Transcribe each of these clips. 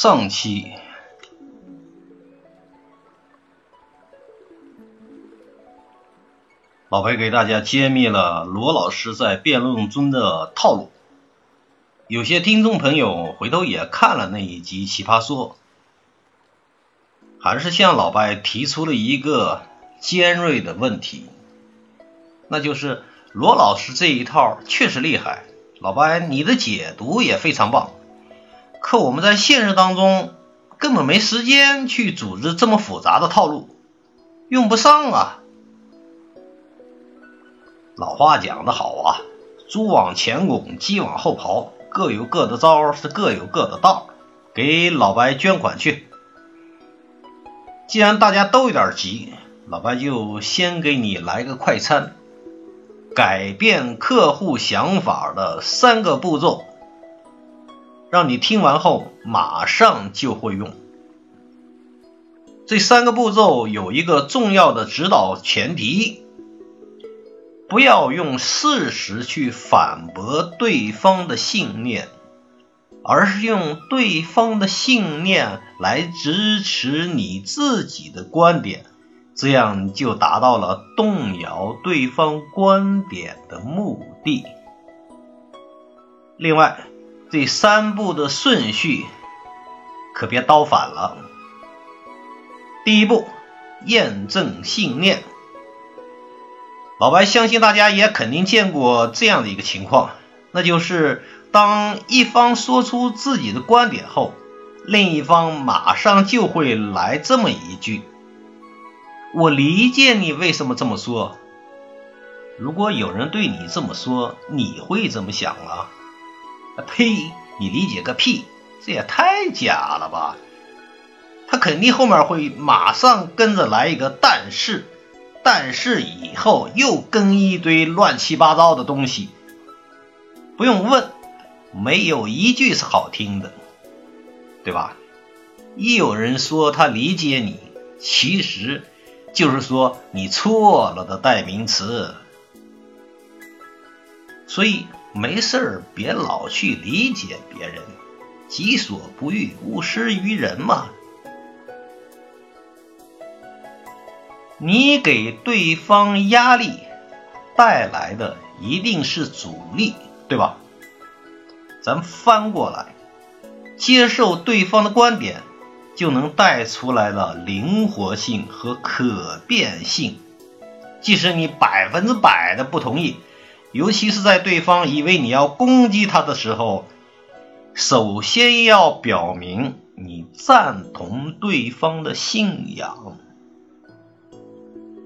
上期，老白给大家揭秘了罗老师在辩论中的套路。有些听众朋友回头也看了那一集《奇葩说》，还是向老白提出了一个尖锐的问题，那就是罗老师这一套确实厉害，老白你的解读也非常棒。可我们在现实当中根本没时间去组织这么复杂的套路，用不上啊。老话讲得好啊，猪往前拱，鸡往后刨，各有各的招，是各有各的道。给老白捐款去。既然大家都有点急，老白就先给你来个快餐，改变客户想法的三个步骤。让你听完后马上就会用。这三个步骤有一个重要的指导前提：不要用事实去反驳对方的信念，而是用对方的信念来支持你自己的观点，这样就达到了动摇对方观点的目的。另外。这三步的顺序可别倒反了。第一步，验证信念。老白相信大家也肯定见过这样的一个情况，那就是当一方说出自己的观点后，另一方马上就会来这么一句：“我理解你为什么这么说。”如果有人对你这么说，你会怎么想啊？呸！你理解个屁！这也太假了吧！他肯定后面会马上跟着来一个但是，但是以后又跟一堆乱七八糟的东西。不用问，没有一句是好听的，对吧？一有人说他理解你，其实就是说你错了的代名词。所以。没事儿，别老去理解别人，己所不欲，勿施于人嘛。你给对方压力带来的一定是阻力，对吧？咱翻过来，接受对方的观点，就能带出来的灵活性和可变性。即使你百分之百的不同意。尤其是在对方以为你要攻击他的时候，首先要表明你赞同对方的信仰，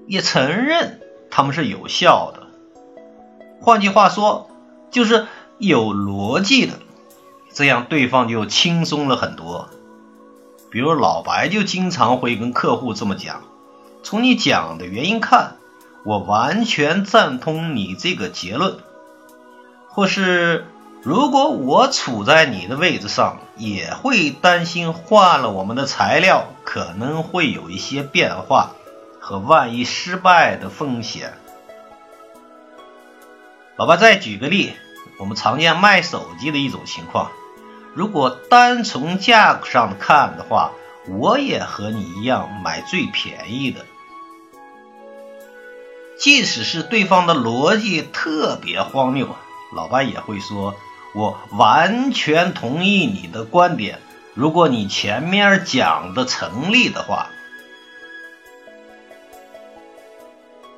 也承认他们是有效的。换句话说，就是有逻辑的，这样对方就轻松了很多。比如老白就经常会跟客户这么讲：从你讲的原因看。我完全赞同你这个结论，或是如果我处在你的位置上，也会担心换了我们的材料可能会有一些变化和万一失败的风险。老爸再举个例，我们常见卖手机的一种情况，如果单从价格上看的话，我也和你一样买最便宜的。即使是对方的逻辑特别荒谬，老白也会说：“我完全同意你的观点。如果你前面讲的成立的话。”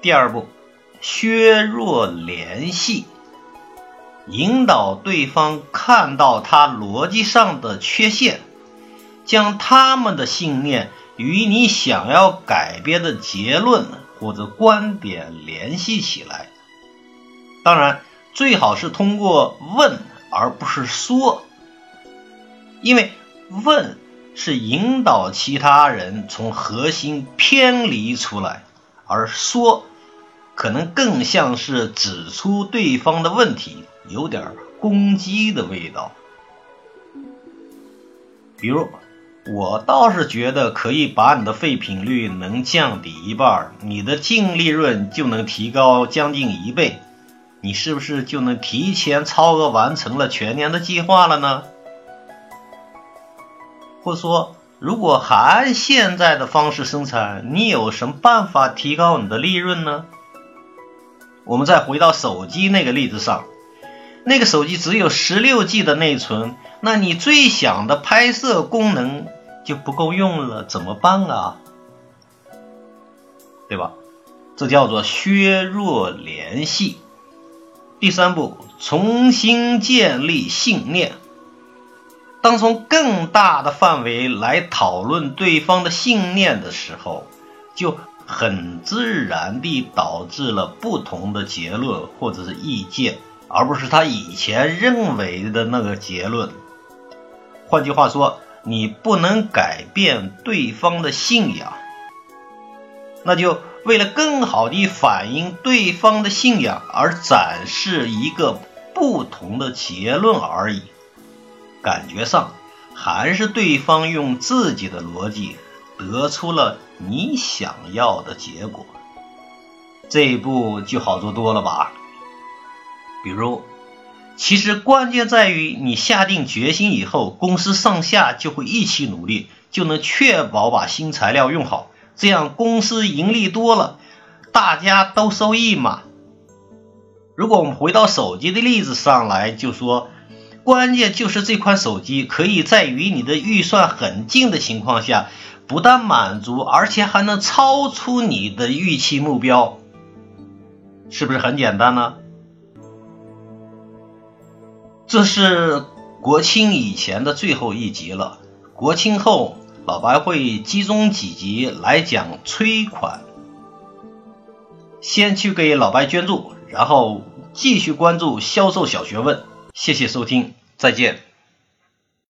第二步，削弱联系，引导对方看到他逻辑上的缺陷，将他们的信念与你想要改变的结论。或者观点联系起来，当然最好是通过问而不是说，因为问是引导其他人从核心偏离出来，而说可能更像是指出对方的问题，有点攻击的味道，比如。我倒是觉得可以把你的废品率能降低一半，你的净利润就能提高将近一倍，你是不是就能提前超额完成了全年的计划了呢？或者说，如果还按现在的方式生产，你有什么办法提高你的利润呢？我们再回到手机那个例子上，那个手机只有十六 G 的内存，那你最想的拍摄功能就不够用了，怎么办啊？对吧？这叫做削弱联系。第三步，重新建立信念。当从更大的范围来讨论对方的信念的时候，就很自然地导致了不同的结论或者是意见，而不是他以前认为的那个结论。换句话说，你不能改变对方的信仰，那就为了更好地反映对方的信仰而展示一个不同的结论而已。感觉上还是对方用自己的逻辑得出了你想要的结果，这一步就好做多了吧？比如，其实关键在于你下定决心以后，公司上下就会一起努力，就能确保把新材料用好，这样公司盈利多了，大家都受益嘛。如果我们回到手机的例子上来，就说。关键就是这款手机可以在与你的预算很近的情况下，不但满足，而且还能超出你的预期目标，是不是很简单呢？这是国庆以前的最后一集了，国庆后老白会集中几集来讲催款。先去给老白捐助，然后继续关注销售小学问。谢谢收听，再见。